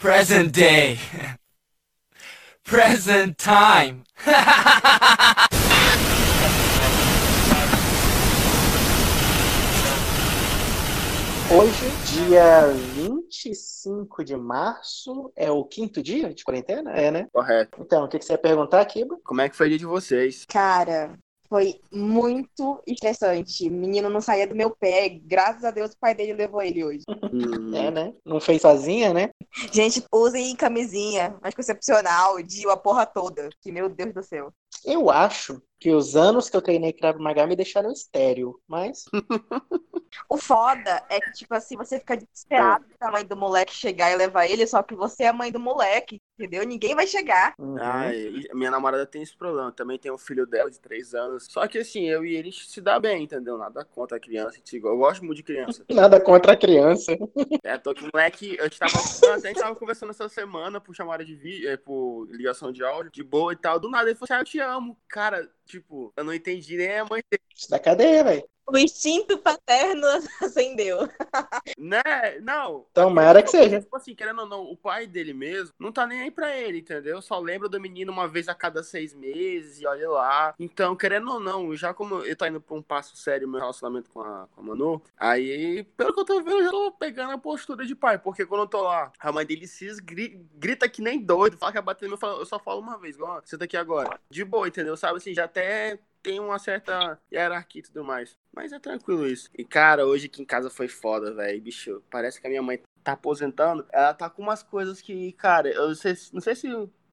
Present day. Present time. Hoje, dia 25 de março, é o quinto dia de quarentena? É, né? Correto. Então, o que que você ia perguntar, Kiba? Como é que foi o dia de vocês? Cara, foi muito estressante. O menino não saía do meu pé. Graças a Deus o pai dele levou ele hoje. É, né? Não fez sozinha, né? Gente, usem camisinha anticoncepcional, DIU, a porra toda. Que meu Deus do céu. Eu acho que os anos que eu treinei Krav Maga me deixaram estéreo, mas O foda é que, tipo assim, você fica desesperado pra mãe do moleque chegar e levar ele, só que você é a mãe do moleque, entendeu? Ninguém vai chegar. uhum. Ah, minha namorada tem esse problema. Também tem um filho dela de 3 anos. Só que assim, eu e ele se dá bem, entendeu? Nada contra a criança. tipo, Eu gosto muito de criança. nada contra a criança. É, tô com o moleque. Eu tava, a gente tava conversando essa semana por chamada de vídeo, é, por ligação de áudio, de boa e tal. Do nada ele falou assim: ah, eu te amo. Cara, tipo, eu não entendi nem a mãe dele. Isso da cadeia, velho. O instinto paterno acendeu. Né? Não. Tomara que seja. Tipo assim, querendo ou não, o pai dele mesmo não tá nem aí pra ele, entendeu? Só lembra do menino uma vez a cada seis meses e olha lá. Então, querendo ou não, já como eu tô indo pra um passo sério no meu relacionamento com a, com a Manu, aí, pelo que eu tô vendo, eu já tô pegando a postura de pai. Porque quando eu tô lá, a mãe dele se esgri- grita que nem doido, fala que vai bater no meu, eu falo- eu só falo uma vez, igual, ó, senta aqui agora. De boa, entendeu? Sabe assim, já até tem uma certa hierarquia e tudo mais. Mas é tranquilo isso. E, cara, hoje aqui em casa foi foda, velho. Bicho, parece que a minha mãe tá aposentando. Ela tá com umas coisas que, cara, eu não sei, não sei se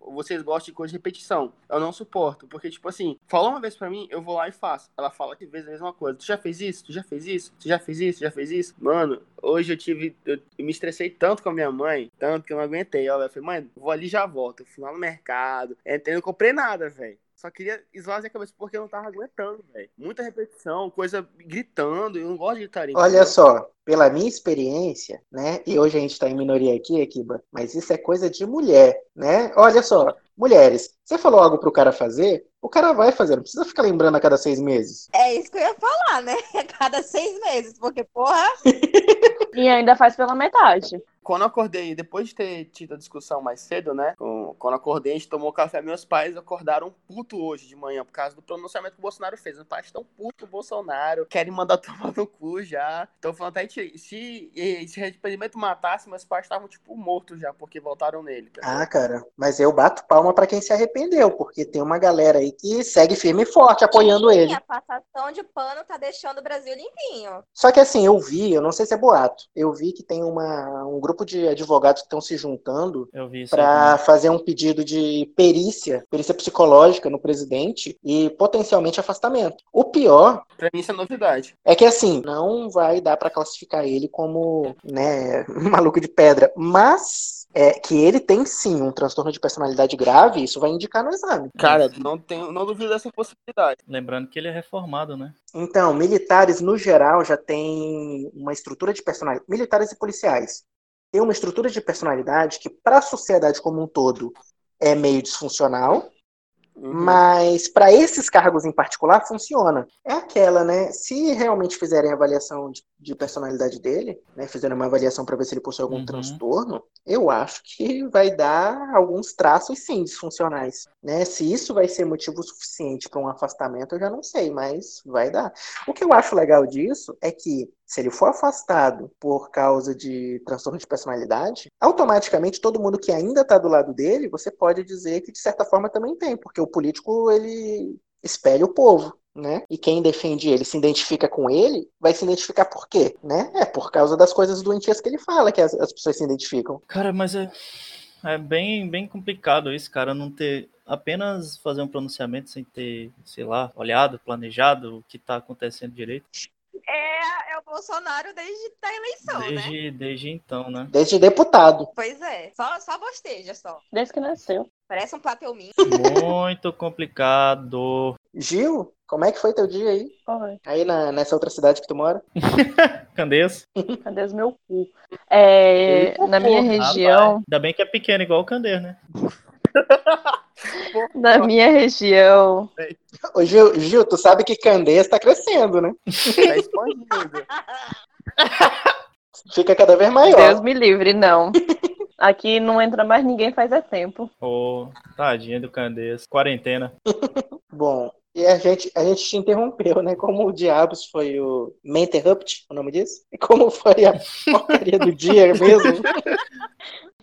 vocês gostam de coisa de repetição. Eu não suporto. Porque, tipo assim, falou uma vez pra mim, eu vou lá e faço. Ela fala que vezes a mesma coisa. Tu já fez isso? Tu já fez isso? Tu já fez isso? Tu já fez isso? Mano, hoje eu tive. Eu, eu me estressei tanto com a minha mãe, tanto que eu não aguentei. Ó, eu falei, mãe, vou ali e já volto. Eu fui lá no mercado. Entrei, não comprei nada, velho. Só queria esvaziar a cabeça porque eu não tava aguentando, velho. Muita repetição, coisa gritando. Eu não gosto de gritaria. Olha só, pela minha experiência, né? E hoje a gente tá em minoria aqui, Akiba, mas isso é coisa de mulher, né? Olha só, mulheres, você falou algo pro cara fazer, o cara vai fazer, não precisa ficar lembrando a cada seis meses. É isso que eu ia falar, né? A cada seis meses, porque, porra, E ainda faz pela metade. Quando eu acordei, depois de ter tido a discussão mais cedo, né? Quando eu acordei, a gente tomou café. Meus pais acordaram puto hoje de manhã por causa do pronunciamento que o Bolsonaro fez. Meus pais estão puto com o Bolsonaro, querem mandar tomar no cu já. Então falando até se, se esse arrependimento matasse, meus pais estavam tipo mortos já, porque voltaram nele. entendeu? Ah, cara, mas eu bato palma pra quem se arrependeu, porque tem uma galera aí que segue firme e forte apoiando ele. a passação de pano tá deixando o Brasil limpinho. Só que assim, eu vi, eu não sei se é boato, eu vi que tem uma, um grupo de advogados que estão se juntando para fazer um pedido de perícia, perícia psicológica no presidente e potencialmente afastamento. O pior Pra mim isso é novidade. é que assim, não vai dar para classificar ele como, né, maluco de pedra, mas é que ele tem sim um transtorno de personalidade grave, isso vai indicar no exame. Cara, não, tenho, não duvido dessa possibilidade. Lembrando que ele é reformado, né? Então, militares no geral já têm uma estrutura de personalidade, militares e policiais têm uma estrutura de personalidade que para a sociedade como um todo é meio disfuncional, Uhum. Mas para esses cargos em particular funciona. É aquela, né? Se realmente fizerem avaliação de, de personalidade dele, né? Fizerem uma avaliação para ver se ele possui algum Uhum. transtorno, eu acho que vai dar alguns traços sim disfuncionais, né? Se isso vai ser motivo suficiente para um afastamento, eu já não sei, mas vai dar. O que eu acho legal disso é que se ele for afastado por causa de transtorno de personalidade, automaticamente todo mundo que ainda está do lado dele, você pode dizer que de certa forma também tem, porque o político ele espelha o povo. Né? E quem defende ele se identifica com ele, vai se identificar por quê? Né? É por causa das coisas doentias que ele fala que as, as pessoas se identificam. Cara, mas é, é bem, bem complicado isso, cara, não ter apenas fazer um pronunciamento sem ter, sei lá, olhado, planejado o que tá acontecendo direito. É, é o Bolsonaro desde a eleição, né? Desde, desde então, né? Desde deputado. Pois é, só, só bosteja só. Desde que nasceu. Parece um plateuminho. Muito complicado. Gil, como é que foi teu dia aí? Oi, Aí na, nessa outra cidade que tu mora? Candês? cadê os meu cu? É, Eita, na minha porra, região, Ainda bem que é pequeno, igual o Candês, né? na minha região, Ô, Gil, Gil, tu sabe que Candeias tá crescendo, né? Tá expandindo. Fica cada vez maior. Deus me livre, não. Aqui não entra mais ninguém faz é tempo. Ô, tadinha do Candeias. Quarentena. Bom, e a gente, a gente te interrompeu, né? Como o Diabos foi o Main Interrupt, o nome disso? E como foi a porcaria do dia mesmo?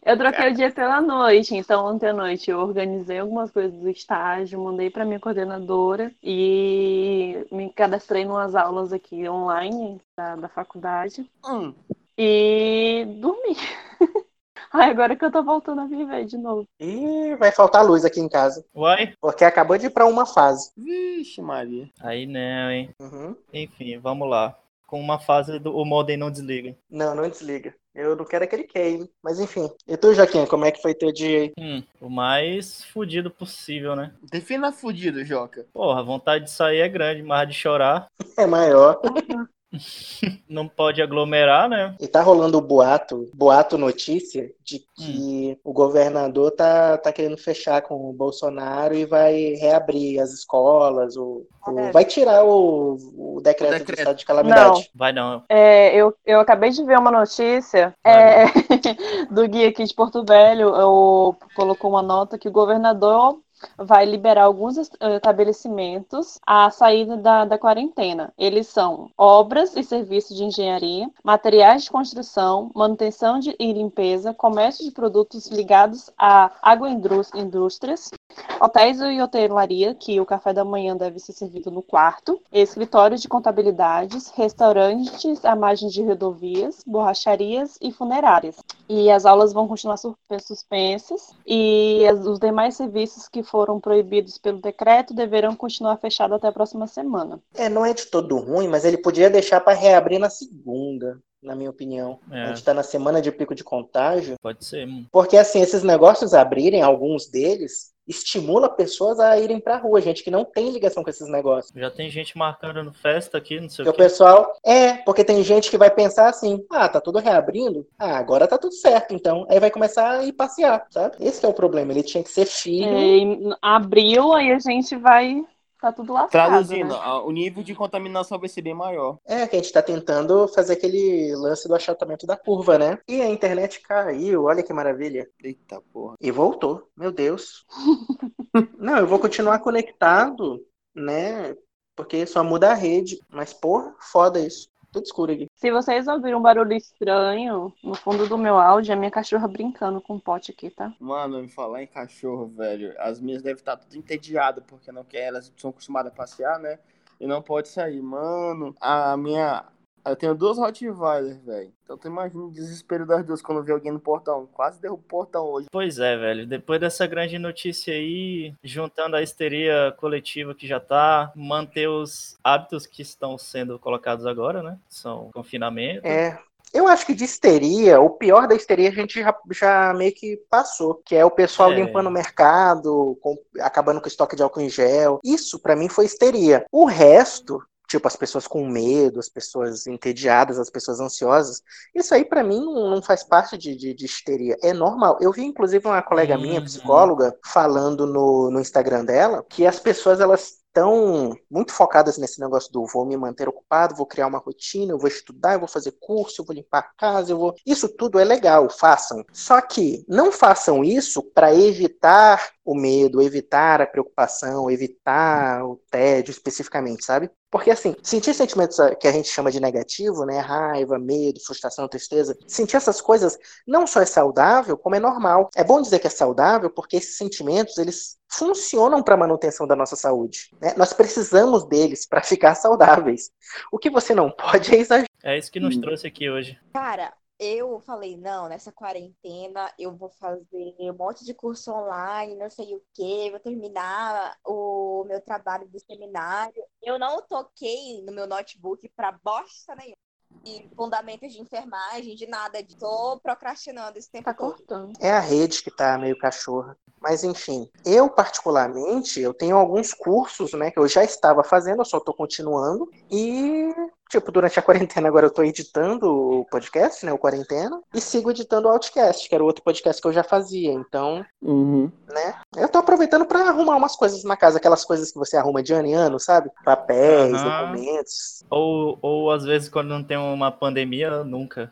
Eu troquei o dia pela noite, então ontem à noite eu organizei algumas coisas do estágio, mandei para minha coordenadora e me cadastrei em umas aulas aqui online da, da faculdade Hum, e dormi. Ai, agora que eu tô voltando a viver de novo. E vai faltar luz aqui em casa. Uai? Porque acabou de ir pra uma fase. vixe, Maria. Aí não, hein? Uhum. Enfim, vamos lá. Com uma fase do o modem não desliga. Não, não desliga. Eu não quero aquele queime. Mas enfim. E tu, Joaquim, como é que foi teu dia aí? Hum, o mais fudido possível, né? Defina fudido, Joca. Porra, a vontade de sair é grande, mas de chorar É maior. não pode aglomerar, né? E tá rolando o boato, boato notícia, de que o governador tá, tá querendo fechar com o Bolsonaro e vai reabrir as escolas, o, o- É. vai tirar o, o decreto, O decreto. de estado de calamidade. Vai não. É, eu, eu acabei de ver uma notícia é, do guia aqui de Porto Velho. Eu, colocou uma nota que o governador vai liberar alguns eh, estabelecimentos à saída da, da quarentena. Eles são obras e serviços de engenharia, materiais de construção, manutenção de, e limpeza, comércio de produtos ligados à agroindústrias, hotéis e hotelaria, que o café da manhã deve ser servido no quarto, escritórios de contabilidades, restaurantes à margem de rodovias, borracharias e funerárias. E as aulas vão continuar su- suspensas e as- os demais serviços que foram proibidos pelo decreto deverão continuar fechados até a próxima semana. É, não é de todo ruim, mas ele podia deixar para reabrir na segunda, na minha opinião. A É, gente tá na semana de pico de contágio. pode ser. Porque, assim, esses negócios abrirem, alguns deles, estimula pessoas a irem pra rua, gente que não tem ligação com esses negócios. Já tem gente marcando festa aqui, não sei Porque o o quê. pessoal. É, porque tem gente que vai pensar assim: ah, tá tudo reabrindo? Ah, agora tá tudo certo, então. Aí vai começar a ir passear, sabe? Esse que é o problema. Ele tinha que ser filho. É, em abril, aí a gente vai. Tá tudo lascado. Traduzindo, né? o nível de contaminação vai ser bem maior. É, que a gente tá tentando fazer aquele lance do achatamento da curva, né? E a internet caiu, olha que maravilha. Eita porra. E voltou, meu Deus. Não, eu vou continuar conectado, né? Porque só muda a rede. Mas, porra, foda isso. Tudo escuro aqui. Se vocês ouviram um barulho estranho no fundo do meu áudio, é minha cachorra brincando com o pote aqui, tá? Mano, me falar em cachorro, velho. As minhas devem estar tudo entediadas, porque não quer, elas são acostumadas a passear, né? E não pode sair. Mano, a minha. Eu tenho duas Rottweiler, velho. Então tu imagina o desespero das duas quando vê alguém no portão. Quase derrubo o portão hoje. Pois é, velho. Depois dessa grande notícia aí, juntando a histeria coletiva que já tá, manter os hábitos que estão sendo colocados agora, né? São confinamento. É. Eu acho que de histeria, o pior da histeria a gente já, já meio que passou, que é o pessoal É. limpando o mercado, com- acabando com o estoque de álcool em gel. Isso, pra mim, foi histeria. O resto, tipo, as pessoas com medo, as pessoas entediadas, as pessoas ansiosas, isso aí pra mim não, não faz parte de, de, de histeria. É normal. Eu vi, inclusive, uma colega minha, Uhum. psicóloga, falando no, no Instagram dela que as pessoas, elas estão muito focadas nesse negócio do vou me manter ocupado, vou criar uma rotina, eu vou estudar, eu vou fazer curso, eu vou limpar a casa, eu vou. Isso tudo é legal, façam. Só que não façam isso para evitar o medo, evitar a preocupação, evitar o tédio especificamente, sabe? Porque assim, sentir sentimentos que a gente chama de negativo, né, raiva, medo, frustração, tristeza, sentir essas coisas não só é saudável, como é normal. É bom dizer que é saudável porque esses sentimentos, eles funcionam para a manutenção da nossa saúde. né? Nós precisamos deles para ficar saudáveis. O que você não pode é exagerar. É isso que nos Hum. trouxe aqui hoje. Cara, eu falei, não, nessa quarentena eu vou fazer um monte de curso online, não sei o quê, vou terminar o meu trabalho do seminário. Eu não toquei no meu notebook pra bosta nenhuma. De fundamentos de enfermagem, de nada. de- Tô procrastinando esse tempo Tá todo. cortando. É a rede que tá meio cachorra. Mas enfim, eu particularmente, eu tenho alguns cursos, né, que eu já estava fazendo, eu só tô continuando. E, tipo, durante a quarentena agora eu tô editando o podcast, né, o Quarentena, e sigo editando o Outcast, que era o outro podcast que eu já fazia. Então, Uhum. né, eu tô aproveitando para arrumar umas coisas na casa, aquelas coisas que você arruma de ano em ano, sabe? Papéis, Aham. documentos. Ou, ou às vezes quando não tem uma pandemia, nunca.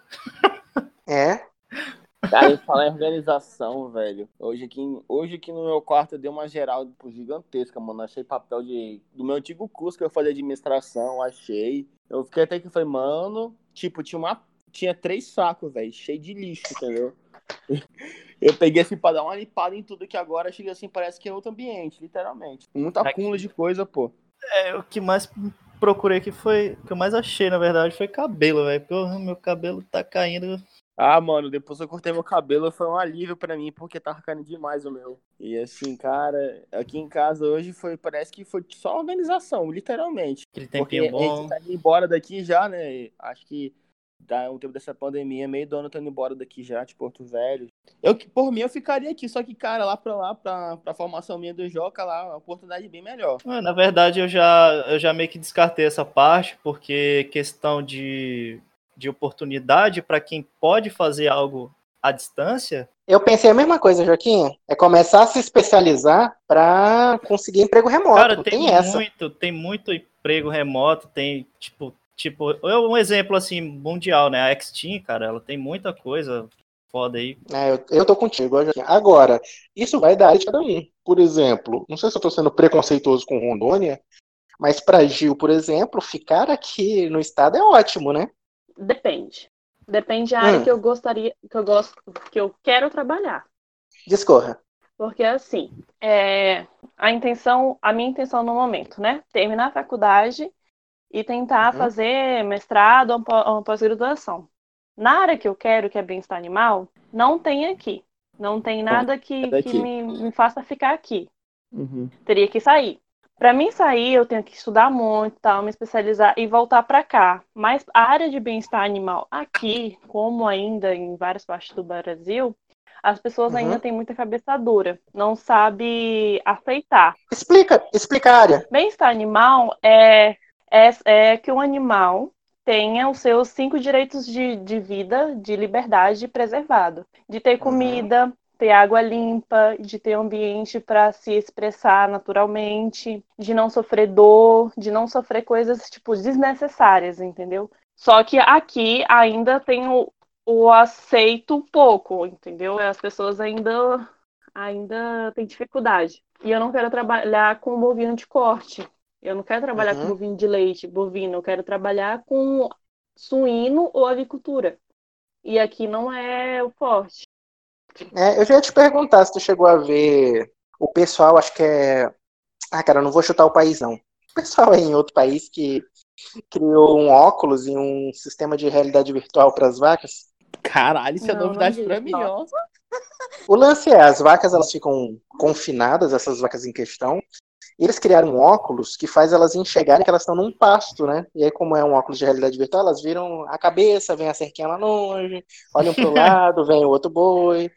É. Cara, em falar em organização, velho. Hoje aqui, hoje aqui no meu quarto eu dei uma geral tipo, gigantesca, mano. Achei papel de do meu antigo curso que eu fazia administração, achei. Eu fiquei até que falei, mano, tipo, tinha uma tinha três sacos, velho, cheio de lixo, entendeu? Eu peguei assim pra dar uma limpada em tudo que agora chega assim, parece que é outro ambiente, literalmente. Muito acúmulo de coisa, pô. É, o que mais procurei aqui foi. O que eu mais achei, na verdade, foi cabelo, velho. Meu cabelo tá caindo. Ah, mano, depois eu cortei meu cabelo foi um alívio pra mim, porque tava caindo demais o meu. E assim, cara, aqui em casa hoje foi, parece que foi só organização, literalmente. Aquele Porque tempinho a bom. gente tá indo embora daqui já, né? Acho que dá um tempo dessa pandemia, meio do ano tá indo embora daqui já, de Porto Velho. Eu, por mim, eu ficaria aqui, só que, cara, lá pra lá, pra, pra formação minha do Joca, lá, uma oportunidade bem melhor. Ah, Na verdade, eu já, eu já meio que descartei essa parte, porque questão de, de oportunidade para quem pode fazer algo à distância, Eu pensei a mesma coisa, Joaquim. É começar a se especializar pra conseguir emprego remoto. cara, tem, tem essa. muito, tem muito emprego remoto, tem tipo, tipo, é um exemplo assim mundial, né? A Xteam, cara, ela tem muita coisa foda aí. É, eu, eu tô contigo, Joaquim. Agora, isso vai dar de cada um. Por exemplo, não sei se eu tô sendo preconceituoso com Rondônia, mas pra Gil, por exemplo, ficar aqui no estado é ótimo, né? Depende. Depende da área Hum. que eu gostaria, que eu gosto, que eu quero trabalhar. Discorra. Porque assim, é, a intenção, a minha intenção no momento, né? Terminar a faculdade e tentar Uhum. fazer mestrado ou pó- ou pós-graduação. Na área que eu quero, que é bem-estar animal, não tem aqui. Não tem nada que, daqui. que me, me faça ficar aqui. Teria que sair. Para mim sair, eu tenho que estudar muito, tal, me especializar e voltar para cá. Mas a área de bem-estar animal aqui, como ainda em várias partes do Brasil, as pessoas Uhum. ainda têm muita cabeça dura, não sabe aceitar. Explica, explica a área. Bem-estar animal é, é, é que o animal tenha os seus cinco direitos de, de vida, de liberdade preservado. De ter comida, ter água limpa, de ter ambiente para se expressar naturalmente, de não sofrer dor, de não sofrer coisas tipo desnecessárias, entendeu? Só que aqui ainda tem o, o aceito pouco, entendeu? As pessoas ainda ainda têm dificuldade. E eu não quero trabalhar com bovino de corte. Eu não quero trabalhar Uhum. com bovino de leite, bovino. Eu quero trabalhar com suíno ou avicultura. E aqui não é o forte. É, eu já ia te perguntar se tu chegou a ver o pessoal, acho que é. Ah, cara, eu não vou chutar o país, não. O pessoal aí em outro país que criou um óculos e um sistema de realidade virtual para as vacas. Caralho, isso é Não, não novidade vi, pra mim, ó. O lance é, as vacas elas ficam confinadas, essas vacas em questão, eles criaram um óculos que faz elas enxergarem que elas estão num pasto, né? E aí, como é um óculos de realidade virtual, elas viram a cabeça, vem a cerquinha lá longe, olham pro lado, vem o outro boi,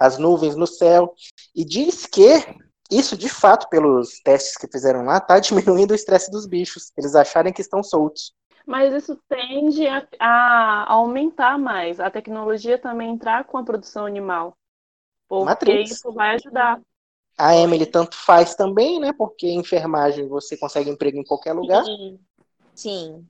as nuvens no céu. E diz que isso, de fato, pelos testes que fizeram lá, tá diminuindo o estresse dos bichos. Eles acharem que estão soltos. Mas isso tende a, a aumentar mais. A tecnologia também entrar com a produção animal. Porque Matrix. isso vai ajudar. A Emily tanto faz também, né? Porque enfermagem você consegue emprego em qualquer lugar. Sim. Sim.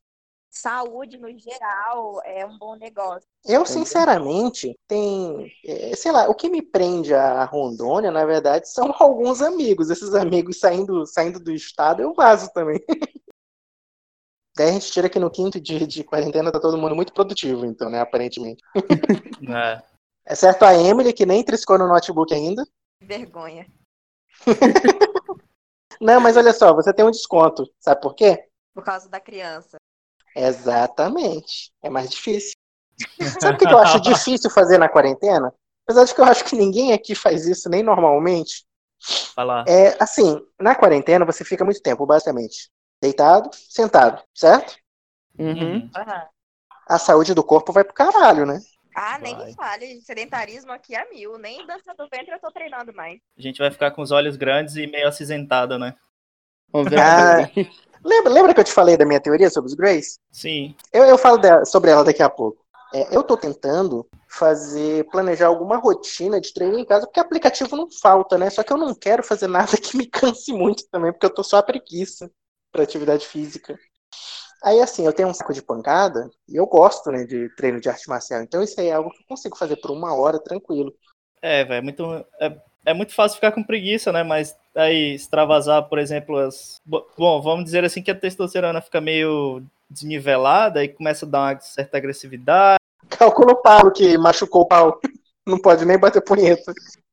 Saúde, no geral, é um bom negócio. Eu, sinceramente, tem. é, sei lá, o que me prende a Rondônia, na verdade, são alguns amigos. Esses amigos saindo, saindo do estado, eu vazo também. Daí a gente tira que no quinto dia de quarentena tá todo mundo muito produtivo, então, né? Aparentemente. É. Exceto a Emily, que nem triscou no notebook ainda. Vergonha. Não, mas olha só, você tem um desconto. Sabe por quê? Por causa da criança. Exatamente. É mais difícil. Sabe o que eu acho difícil fazer na quarentena? Apesar de que eu acho que ninguém aqui faz isso nem normalmente. Falar. É assim, na quarentena você fica muito tempo, basicamente. Deitado, sentado, certo? Uhum. A saúde do corpo vai pro caralho, né? Ah, nem Vai. fale. Sedentarismo aqui é mil. Nem dança do ventre eu tô treinando mais. A gente vai ficar com os olhos grandes e meio acinzentado, né? Vamos ver. Ah, lembra, lembra que eu te falei da minha teoria sobre os Greys? Sim. Eu, eu falo dela- sobre ela daqui a pouco. É, eu tô tentando fazer, planejar alguma rotina de treino em casa, porque aplicativo não falta, né? Só que eu não quero fazer nada que me canse muito também, porque eu tô só a preguiça pra atividade física. Aí, assim, eu tenho um saco de pancada e eu gosto, né, de treino de arte marcial. Então, isso aí é algo que eu consigo fazer por uma hora tranquilo. É, velho, é muito, é, é muito fácil ficar com preguiça, né? Mas aí extravasar, por exemplo, as. Bo- Bom, vamos dizer assim que a testosterona fica meio desnivelada e começa a dar uma certa agressividade. Calcula o Paulo que machucou o pau. Não pode nem bater punheta.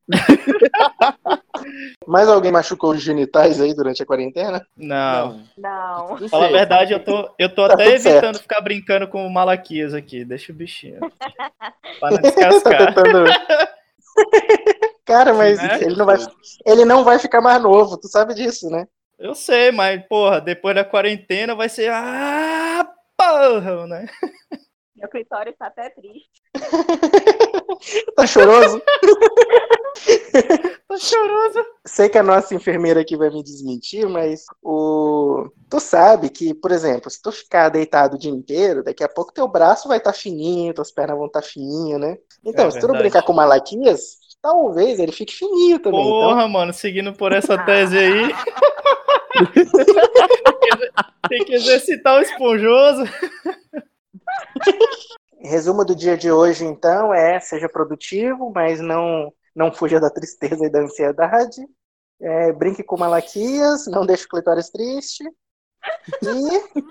Mais alguém machucou os genitais aí durante a quarentena? Não. Não. Não Fala a verdade, eu tô, eu tô Tá até evitando certo. ficar brincando com o Malaquias aqui. Deixa o bichinho. Pra não tá descascar. tentando. Cara, mas Né? ele não vai, ele não vai ficar mais novo, tu sabe disso, né? Eu sei, mas, porra, depois da quarentena vai ser. Ah, porra, né? Meu clitóris tá até triste. Tá choroso? Tô choroso. Sei que a nossa enfermeira aqui vai me desmentir, mas o tu sabe que, por exemplo, se tu ficar deitado o dia inteiro, daqui a pouco teu braço vai estar fininho, tuas pernas vão estar fininhas, né? Então, É se tu não brincar com Malaquias, talvez ele fique fininho também. Então, Porra, mano, seguindo por essa tese aí. Tem que exercitar o esponjoso. Resumo do dia de hoje, então, é seja produtivo, mas não não fuja da tristeza e da ansiedade. É, brinque com Malaquias, não deixe o clitóris triste. E,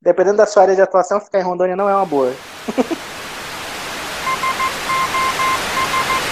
dependendo da sua área de atuação, ficar em Rondônia não é uma boa.